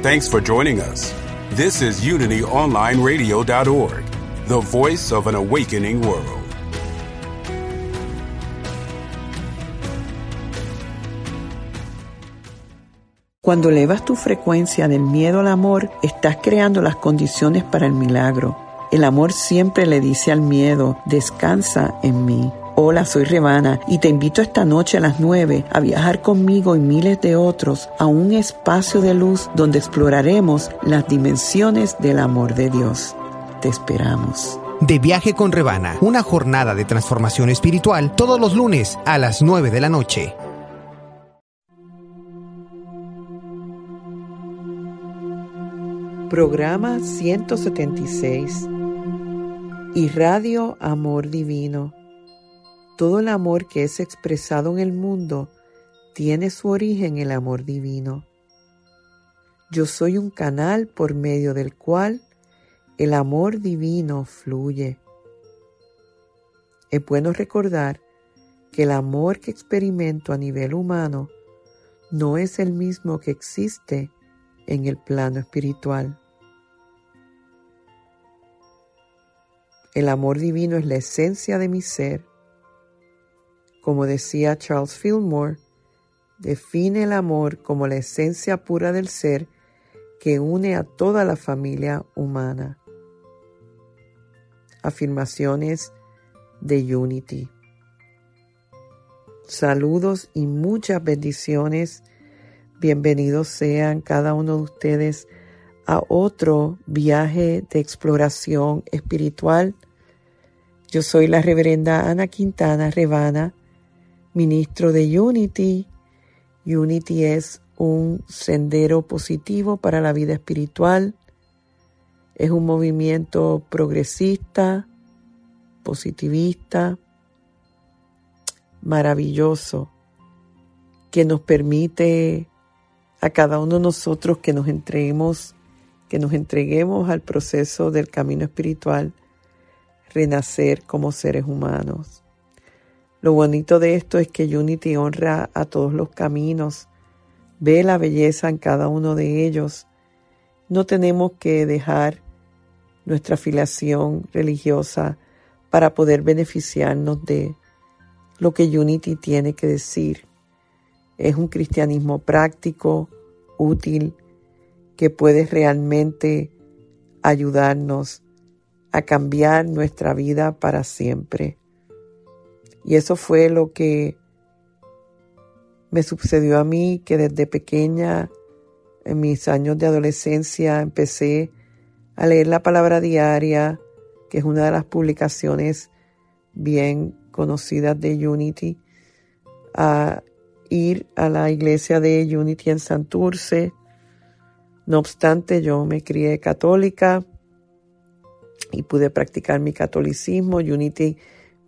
Thanks for joining us. This is UnityOnlineRadio.org, the voice of an awakening world. Cuando elevas tu frecuencia del miedo al amor, estás creando las condiciones para el milagro. El amor siempre le dice al miedo, descansa en mí. Hola, soy Rebana y te invito esta noche a las 9 a viajar conmigo y miles de otros a un espacio de luz donde exploraremos las dimensiones del amor de Dios. Te esperamos. De Viaje con Rebana, una jornada de transformación espiritual todos los lunes a las 9 de la noche. Programa 176 y Radio Amor Divino. Todo el amor que es expresado en el mundo tiene su origen en el amor divino. Yo soy un canal por medio del cual el amor divino fluye. Es bueno recordar que el amor que experimento a nivel humano no es el mismo que existe en el plano espiritual. El amor divino es la esencia de mi ser. Como decía Charles Fillmore, define el amor como la esencia pura del ser que une a toda la familia humana. Afirmaciones de Unity. Saludos y muchas bendiciones Bienvenidos sean cada uno de ustedes a otro viaje de exploración espiritual. Yo soy la reverenda Ana Quintana Rebana, ministro de Unity. Unity es un sendero positivo para la vida espiritual. Es un movimiento progresista, positivista, maravilloso, que nos permite a cada uno de nosotros que nos entreguemos, que nos entreguemos al proceso del camino espiritual, renacer como seres humanos. Lo bonito de esto es que Unity honra a todos los caminos, ve la belleza en cada uno de ellos. No tenemos que dejar nuestra afiliación religiosa para poder beneficiarnos de lo que Unity tiene que decir. Es un cristianismo práctico, útil, que puede realmente ayudarnos a cambiar nuestra vida para siempre. Y eso fue lo que me sucedió a mí, que desde pequeña, en mis años de adolescencia, empecé a leer la palabra diaria, que es una de las publicaciones bien conocidas de Unity, a ir a la iglesia de Unity en Santurce. No obstante, yo me crié católica y pude practicar mi catolicismo. Unity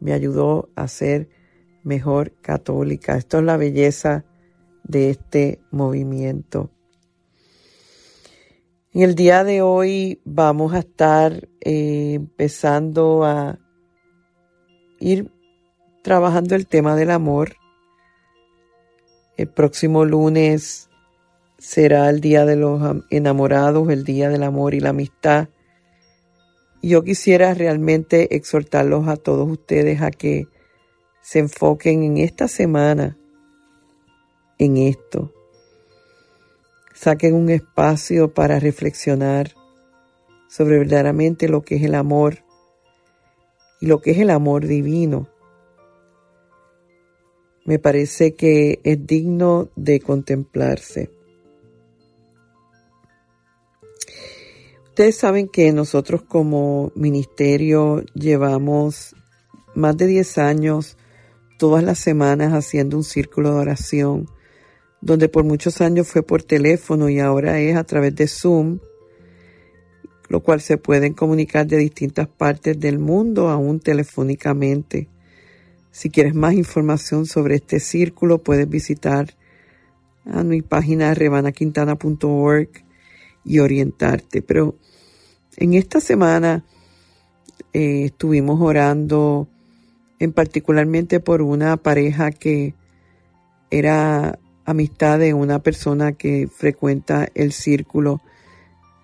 me ayudó a ser mejor católica. Esto es la belleza de este movimiento. En el día de hoy vamos a estar eh, empezando a ir trabajando el tema del amor el próximo lunes será el Día de los Enamorados, el Día del Amor y la Amistad. Yo quisiera realmente exhortarlos a todos ustedes a que se enfoquen en esta semana en esto. Saquen un espacio para reflexionar sobre verdaderamente lo que es el amor y lo que es el amor divino me parece que es digno de contemplarse. Ustedes saben que nosotros como ministerio llevamos más de 10 años todas las semanas haciendo un círculo de oración donde por muchos años fue por teléfono y ahora es a través de Zoom, lo cual se pueden comunicar de distintas partes del mundo, aún telefónicamente. Si quieres más información sobre este círculo, puedes visitar a mi página revanaquintana.org y orientarte. Pero en esta semana eh, estuvimos orando en particularmente por una pareja que era amistad de una persona que frecuenta el círculo,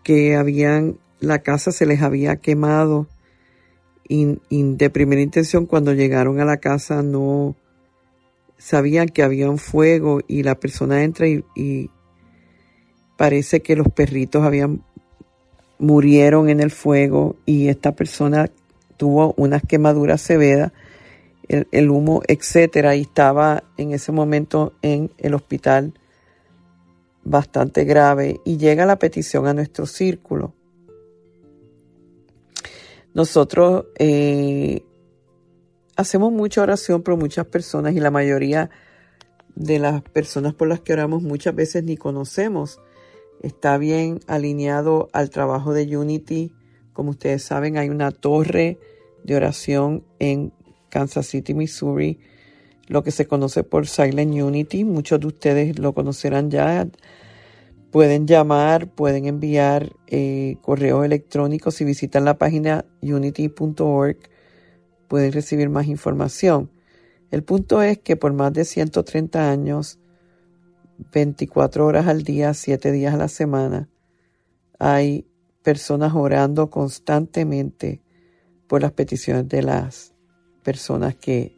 que habían, la casa se les había quemado. Y, de primera intención cuando llegaron a la casa no sabían que había un fuego y la persona entra y, y parece que los perritos habían murieron en el fuego y esta persona tuvo unas quemaduras severas el, humo, etcétera, y estaba en ese momento en el hospital bastante grave y llega la petición a nuestro círculo. Nosotros eh, hacemos mucha oración por muchas personas y la mayoría de las personas por las que oramos muchas veces ni conocemos. Está bien alineado al trabajo de Unity. Como ustedes saben, hay una torre de oración en Kansas City, Missouri, lo que se conoce por Silent Unity. Muchos de ustedes lo conocerán ya. Pueden llamar, pueden enviar eh, correos electrónicos. Si visitan la página unity.org, pueden recibir más información. El punto es que por más de 130 años, 24 horas al día, 7 días a la semana, hay personas orando constantemente por las peticiones de las personas que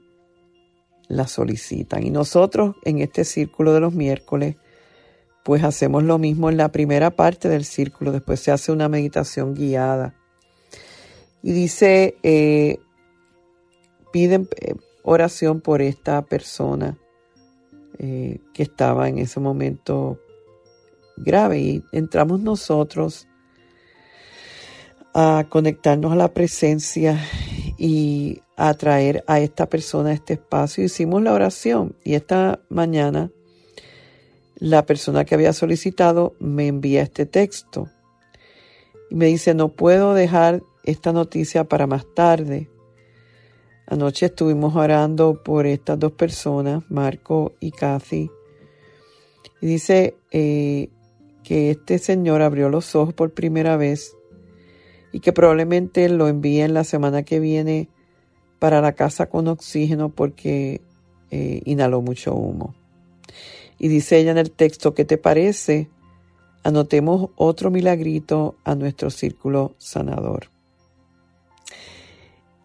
la solicitan. Y nosotros en este círculo de los miércoles, pues hacemos lo mismo en la primera parte del círculo, después se hace una meditación guiada. Y dice, eh, piden eh, oración por esta persona eh, que estaba en ese momento grave y entramos nosotros a conectarnos a la presencia y a traer a esta persona a este espacio. Hicimos la oración y esta mañana la persona que había solicitado me envía este texto y me dice, no puedo dejar esta noticia para más tarde. Anoche estuvimos orando por estas dos personas, Marco y Kathy, y dice eh, que este señor abrió los ojos por primera vez y que probablemente lo envíen la semana que viene para la casa con oxígeno porque eh, inhaló mucho humo. Y dice ella en el texto, ¿qué te parece? Anotemos otro milagrito a nuestro círculo sanador.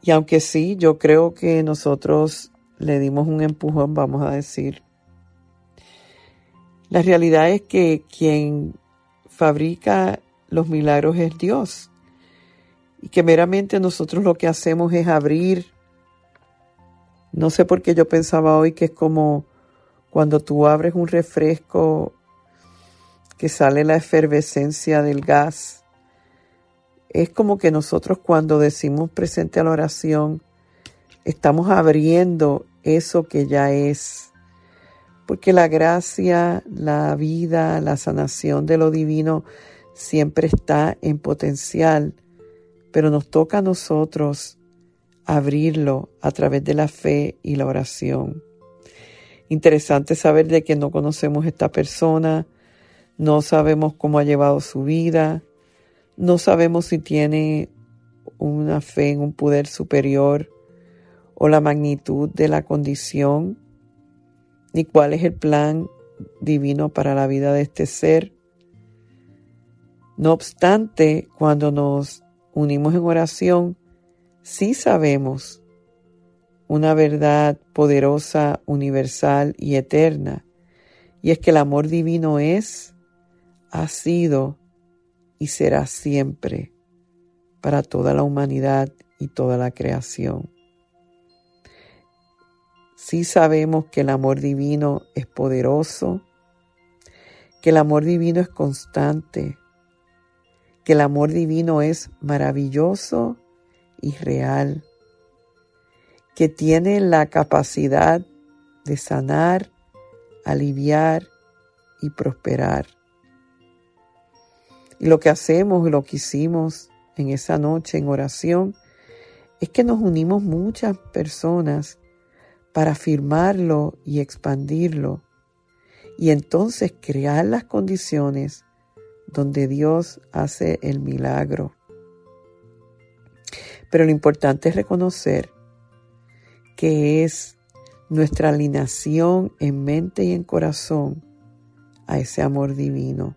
Y aunque sí, yo creo que nosotros le dimos un empujón, vamos a decir. La realidad es que quien fabrica los milagros es Dios y que meramente nosotros lo que hacemos es abrir. No sé por qué yo pensaba hoy que es como cuando tú abres un refresco que sale la efervescencia del gas. Es como que nosotros cuando decimos presente a la oración, estamos abriendo eso que ya es. Porque la gracia, la vida, la sanación de lo divino siempre está en potencial pero nos toca a nosotros abrirlo a través de la fe y la oración. Interesante saber de que no conocemos esta persona, no sabemos cómo ha llevado su vida, no sabemos si tiene una fe en un poder superior o la magnitud de la condición, ni cuál es el plan divino para la vida de este ser. No obstante, cuando nos unimos en oración, sí sabemos una verdad poderosa, universal y eterna, y es que el amor divino es, ha sido y será siempre para toda la humanidad y toda la creación. Sí sabemos que el amor divino es poderoso, que el amor divino es constante, que el amor divino es maravilloso y real, que tiene la capacidad de sanar, aliviar y prosperar. Y lo que hacemos, lo que hicimos en esa noche en oración, es que nos unimos muchas personas para afirmarlo y expandirlo y entonces crear las condiciones donde Dios hace el milagro. Pero lo importante es reconocer que es nuestra alineación en mente y en corazón a ese amor divino.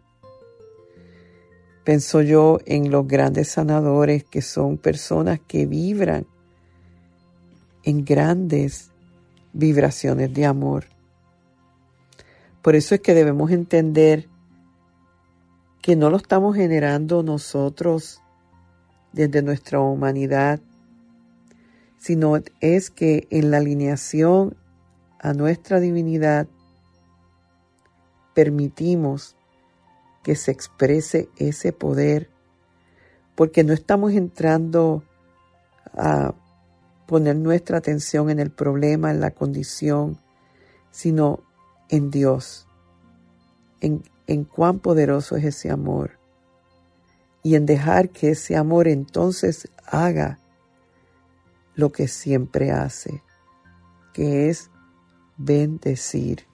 Penso yo en los grandes sanadores que son personas que vibran en grandes vibraciones de amor. Por eso es que debemos entender que no lo estamos generando nosotros desde nuestra humanidad, sino es que en la alineación a nuestra divinidad permitimos que se exprese ese poder, porque no estamos entrando a poner nuestra atención en el problema, en la condición, sino en Dios, en, en cuán poderoso es ese amor y en dejar que ese amor entonces haga lo que siempre hace, que es bendecir.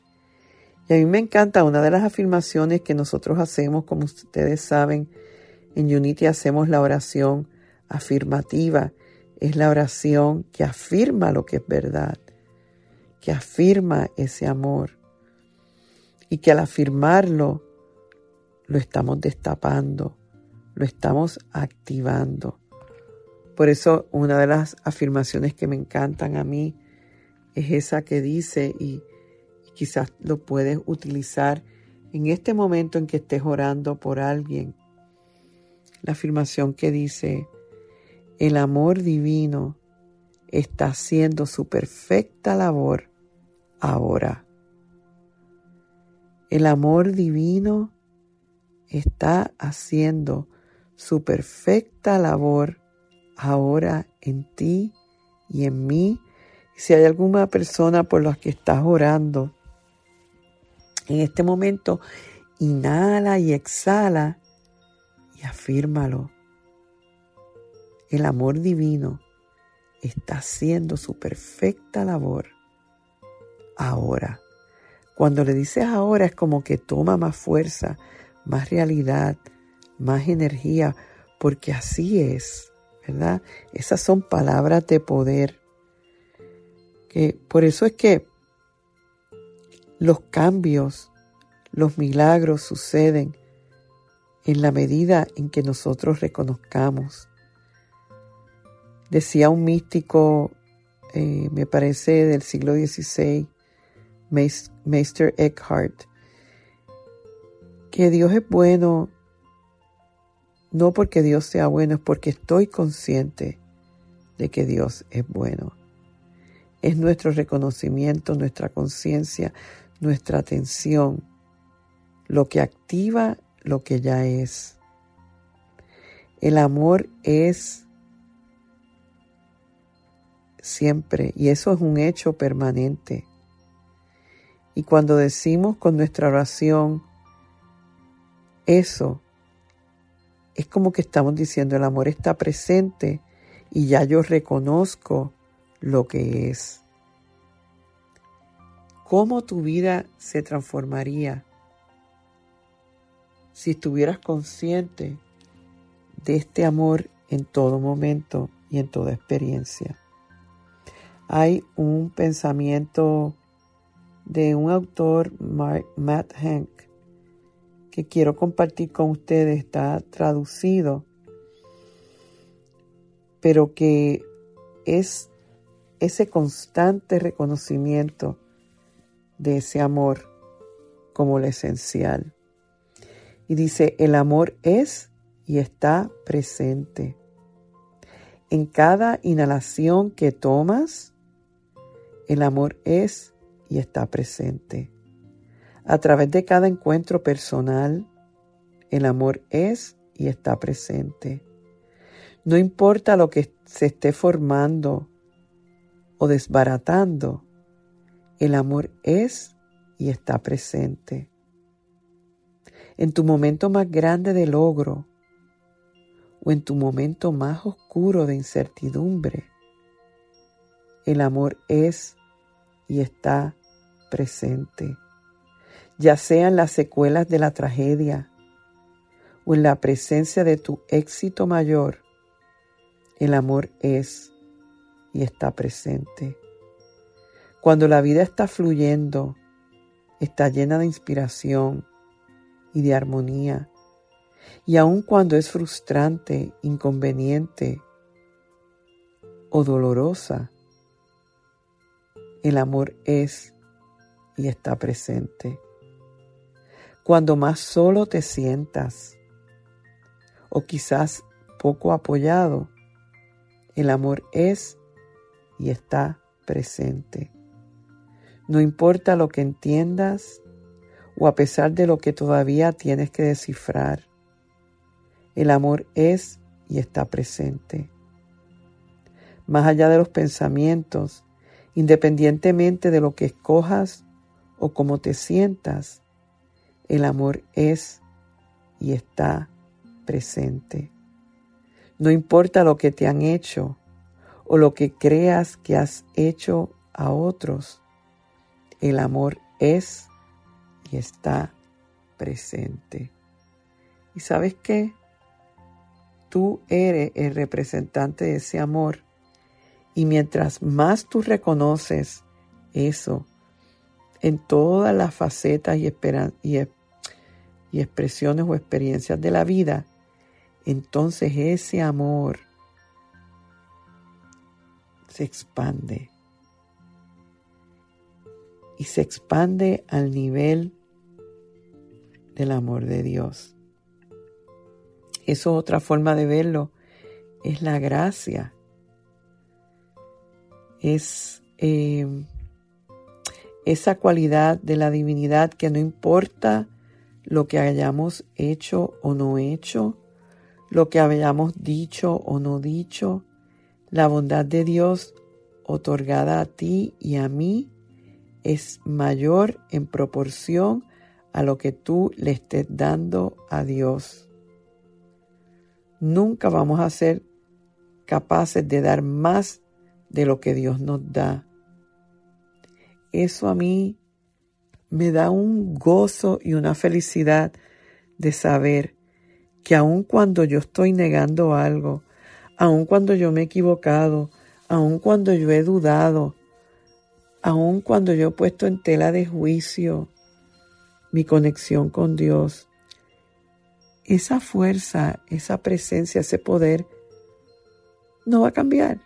A mí me encanta una de las afirmaciones que nosotros hacemos, como ustedes saben, en Unity hacemos la oración afirmativa. Es la oración que afirma lo que es verdad, que afirma ese amor. Y que al afirmarlo, lo estamos destapando, lo estamos activando. Por eso una de las afirmaciones que me encantan a mí es esa que dice, y, quizás lo puedes utilizar en este momento en que estés orando por alguien, la afirmación que dice, el amor divino está haciendo su perfecta labor ahora. El amor divino está haciendo su perfecta labor ahora en ti y en mí. Si hay alguna persona por la que estás orando, en este momento, inhala y exhala y afírmalo. El amor divino está haciendo su perfecta labor ahora. Cuando le dices ahora es como que toma más fuerza, más realidad, más energía, porque así es, ¿verdad? Esas son palabras de poder. Que por eso es que los cambios, los milagros suceden en la medida en que nosotros reconozcamos. Decía un místico, eh, me parece del siglo XVI, Meister Eckhart, que Dios es bueno no porque Dios sea bueno, es porque estoy consciente de que Dios es bueno. Es nuestro reconocimiento, nuestra conciencia, nuestra atención, lo que activa lo que ya es. El amor es siempre y eso es un hecho permanente. Y cuando decimos con nuestra oración, eso es como que estamos diciendo el amor está presente y ya yo reconozco lo que es cómo tu vida se transformaría si estuvieras consciente de este amor en todo momento y en toda experiencia. Hay un pensamiento de un autor, Matt Hank, que quiero compartir con ustedes, está traducido, pero que es ese constante reconocimiento de ese amor como lo esencial. Y dice, el amor es y está presente. En cada inhalación que tomas, el amor es y está presente. A través de cada encuentro personal, el amor es y está presente. No importa lo que se esté formando o desbaratando, el amor es y está presente. en tu momento más grande de logro o en tu momento más oscuro de incertidumbre, el amor es y está presente, ya sean las secuelas de la tragedia o en la presencia de tu éxito mayor, el amor es y está presente. Cuando la vida está fluyendo, está llena de inspiración y de armonía, y aun cuando es frustrante, inconveniente o dolorosa, el amor es y está presente. Cuando más solo te sientas, o quizás poco apoyado, el amor es y está presente. No importa lo que entiendas o a pesar de lo que todavía tienes que descifrar, el amor es y está presente. Más allá de los pensamientos, independientemente de lo que escojas o cómo te sientas, el amor es y está presente. No importa lo que te han hecho o lo que creas que has hecho a otros, el amor es y está presente. ¿Y sabes qué? Tú eres el representante de ese amor. Y mientras más tú reconoces eso en todas las facetas y, y, y expresiones o experiencias de la vida, entonces ese amor se expande y se expande al nivel del amor de Dios. Eso otra forma de verlo es la gracia. Es eh, esa cualidad de la divinidad que no importa lo que hayamos hecho o no hecho, lo que hayamos dicho o no dicho, la bondad de Dios otorgada a ti y a mí es mayor en proporción a lo que tú le estés dando a Dios. Nunca vamos a ser capaces de dar más de lo que Dios nos da. Eso a mí me da un gozo y una felicidad de saber que aun cuando yo estoy negando algo, aun cuando yo me he equivocado, aun cuando yo he dudado, aun cuando yo he puesto en tela de juicio mi conexión con Dios, esa fuerza, esa presencia, ese poder no va a cambiar,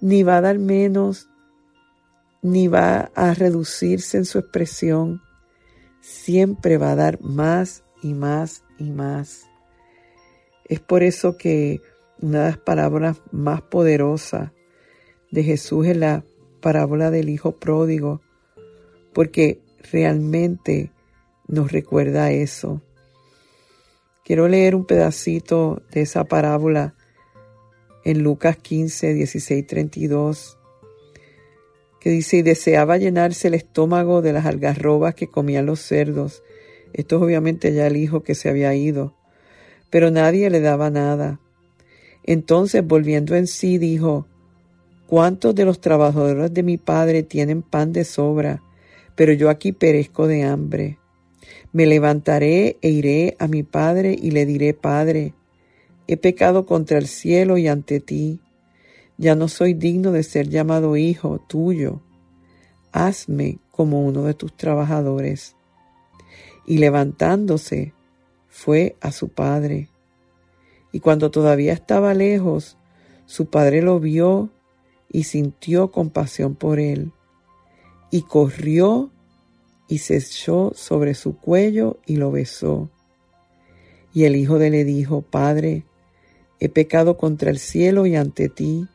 ni va a dar menos, ni va a reducirse en su expresión, siempre va a dar más y más y más. Es por eso que una de las palabras más poderosas de Jesús es la parábola del Hijo Pródigo, porque realmente nos recuerda eso. Quiero leer un pedacito de esa parábola en Lucas 15, 16, 32, que dice, y deseaba llenarse el estómago de las algarrobas que comían los cerdos. Esto es obviamente ya el hijo que se había ido, pero nadie le daba nada. Entonces, volviendo en sí, dijo, ¿Cuántos de los trabajadores de mi padre tienen pan de sobra, pero yo aquí perezco de hambre? Me levantaré e iré a mi padre y le diré, Padre, he pecado contra el cielo y ante ti. Ya no soy digno de ser llamado hijo tuyo. Hazme como uno de tus trabajadores. Y levantándose, fue a su padre. Y cuando todavía estaba lejos, su padre lo vio y sintió compasión por él, y corrió y se echó sobre su cuello y lo besó. Y el hijo de le dijo, Padre, he pecado contra el cielo y ante ti,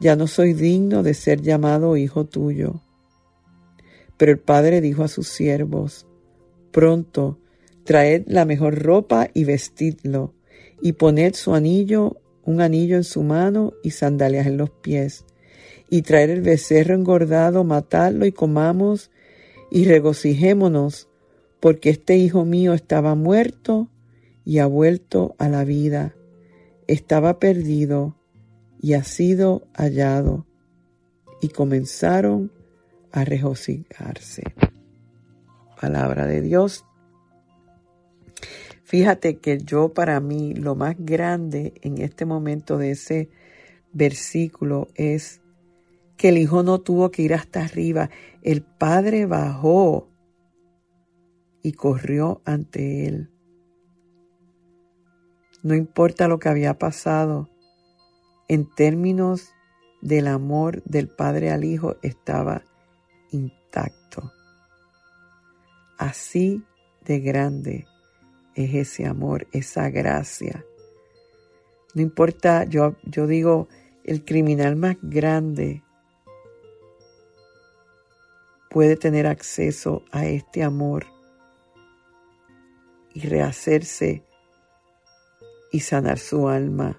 ya no soy digno de ser llamado hijo tuyo. Pero el padre dijo a sus siervos, Pronto, traed la mejor ropa y vestidlo, y poned su anillo un anillo en su mano y sandalias en los pies, y traer el becerro engordado, matarlo y comamos y regocijémonos, porque este hijo mío estaba muerto y ha vuelto a la vida, estaba perdido y ha sido hallado. Y comenzaron a regocijarse. Palabra de Dios. Fíjate que yo para mí lo más grande en este momento de ese versículo es que el hijo no tuvo que ir hasta arriba, el padre bajó y corrió ante él. No importa lo que había pasado, en términos del amor del padre al hijo estaba intacto. Así de grande es ese amor, esa gracia. No importa, yo, yo digo, el criminal más grande puede tener acceso a este amor y rehacerse y sanar su alma.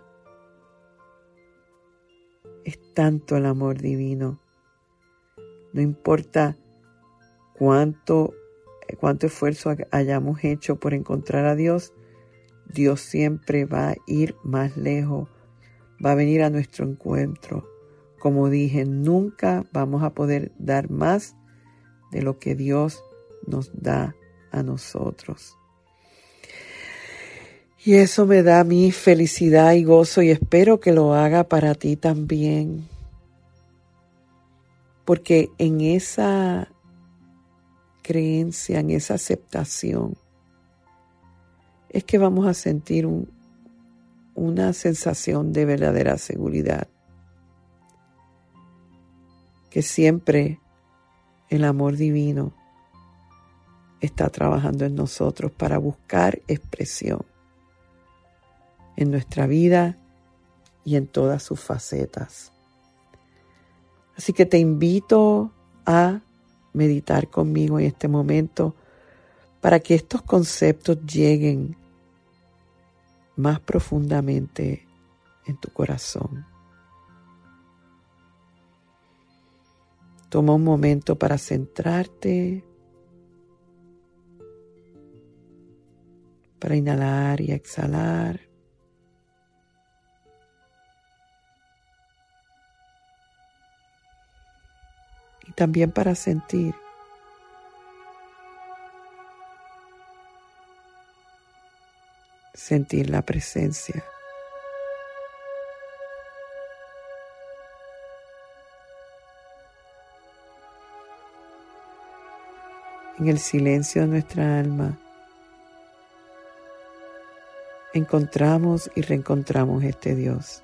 Es tanto el amor divino. No importa cuánto, cuánto esfuerzo hayamos hecho por encontrar a Dios, Dios siempre va a ir más lejos, va a venir a nuestro encuentro. Como dije, nunca vamos a poder dar más de lo que Dios nos da a nosotros. Y eso me da mi felicidad y gozo y espero que lo haga para ti también. Porque en esa creencia, en esa aceptación, es que vamos a sentir una sensación de verdadera seguridad. Que siempre el amor divino está trabajando en nosotros para buscar expresión en nuestra vida y en todas sus facetas. Así que te invito a meditar conmigo en este momento para que estos conceptos lleguen más profundamente en tu corazón. Toma un momento para centrarte, para inhalar y exhalar. También para sentir. Sentir la presencia en el silencio de nuestra alma, encontramos y reencontramos este Dios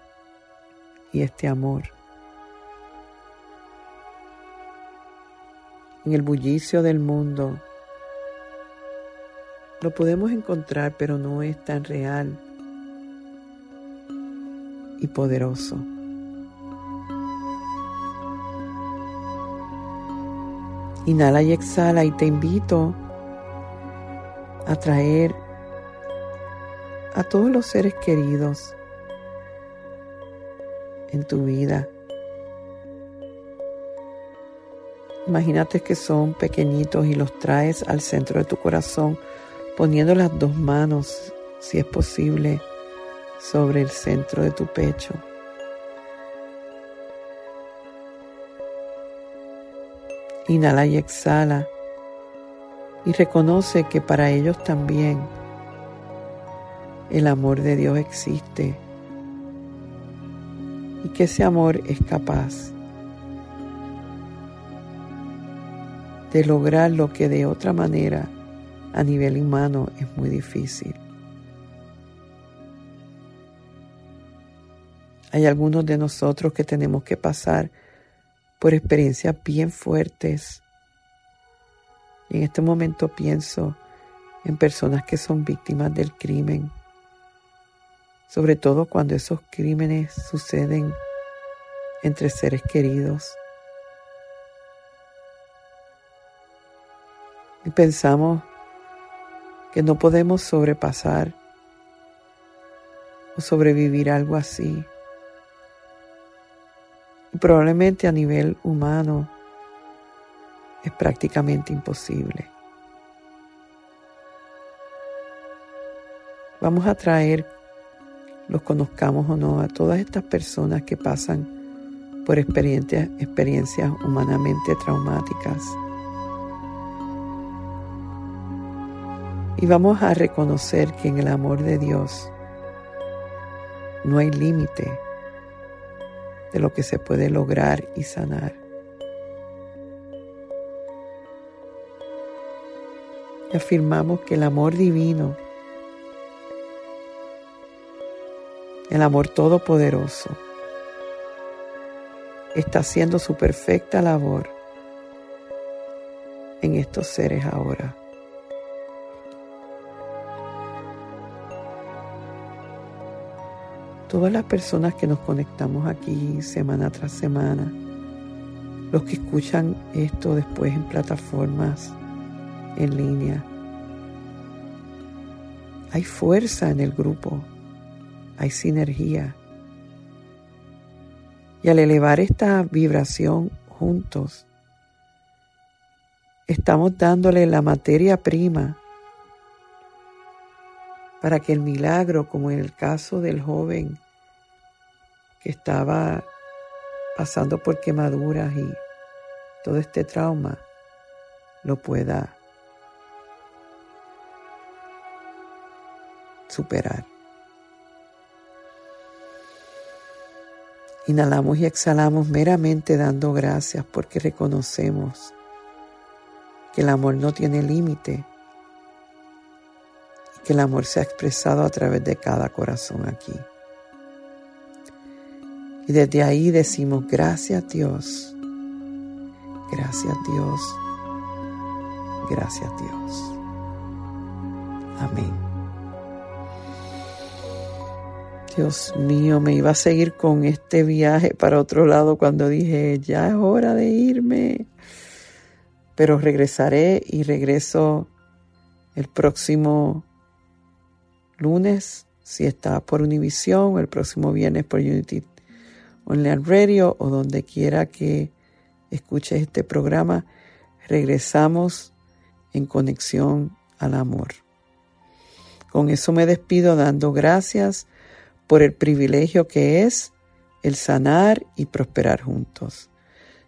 y este amor. En el bullicio del mundo lo podemos encontrar, pero no es tan real y poderoso. Inhala y exhala y te invito a traer a todos los seres queridos en tu vida. Imagínate que son pequeñitos y los traes al centro de tu corazón poniendo las dos manos, si es posible, sobre el centro de tu pecho. Inhala y exhala y reconoce que para ellos también el amor de Dios existe y que ese amor es capaz de lograr lo que de otra manera a nivel humano es muy difícil. Hay algunos de nosotros que tenemos que pasar por experiencias bien fuertes. Y en este momento pienso en personas que son víctimas del crimen, sobre todo cuando esos crímenes suceden entre seres queridos. Y pensamos que no podemos sobrepasar o sobrevivir algo así. Y probablemente a nivel humano es prácticamente imposible. Vamos a traer, los conozcamos o no, a todas estas personas que pasan por experiencias, experiencias humanamente traumáticas. Y vamos a reconocer que en el amor de Dios no hay límite de lo que se puede lograr y sanar. Y afirmamos que el amor divino, el amor todopoderoso, está haciendo su perfecta labor en estos seres ahora. Todas las personas que nos conectamos aquí semana tras semana, los que escuchan esto después en plataformas en línea. Hay fuerza en el grupo, hay sinergia. Y al elevar esta vibración juntos, estamos dándole la materia prima para que el milagro, como en el caso del joven que estaba pasando por quemaduras y todo este trauma lo pueda superar. Inhalamos y exhalamos meramente dando gracias porque reconocemos que el amor no tiene límite y que el amor se ha expresado a través de cada corazón aquí. Y desde ahí decimos, gracias Dios, gracias Dios, gracias Dios. Amén. Dios mío, me iba a seguir con este viaje para otro lado cuando dije, ya es hora de irme. Pero regresaré y regreso el próximo lunes, si está por Univision, el próximo viernes por Unity online radio o donde quiera que escuches este programa, regresamos en conexión al amor. Con eso me despido dando gracias por el privilegio que es el sanar y prosperar juntos.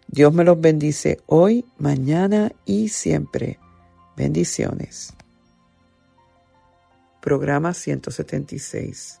Dios me los bendice hoy, mañana y siempre. Bendiciones. Programa 176.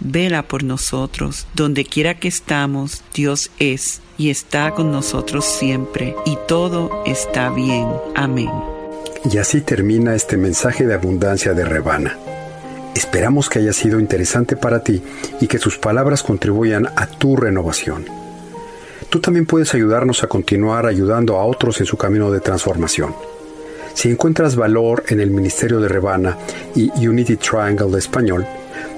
vela por nosotros. Donde quiera que estamos, Dios es y está con nosotros siempre, y todo está bien. Amén. Y así termina este mensaje de abundancia de Rebana. Esperamos que haya sido interesante para ti y que sus palabras contribuyan a tu renovación. Tú también puedes ayudarnos a continuar ayudando a otros en su camino de transformación. Si encuentras valor en el Ministerio de Rebana y Unity Triangle de Español,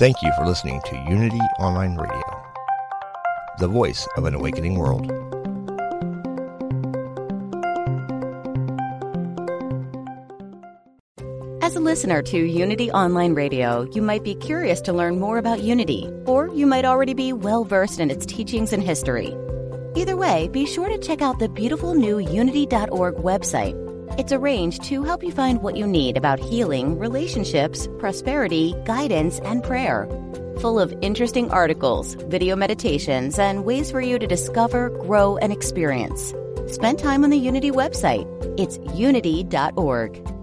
Thank you for listening to Unity Online Radio, the voice of an awakening world. As a listener to Unity Online Radio, you might be curious to learn more about Unity, or you might already be well versed in its teachings and history. Either way, be sure to check out the beautiful new Unity.org website it's arranged to help you find what you need about healing, relationships, prosperity, guidance, and prayer. Full of interesting articles, video meditations, and ways for you to discover, grow, and experience. Spend time on the Unity website. It's unity.org.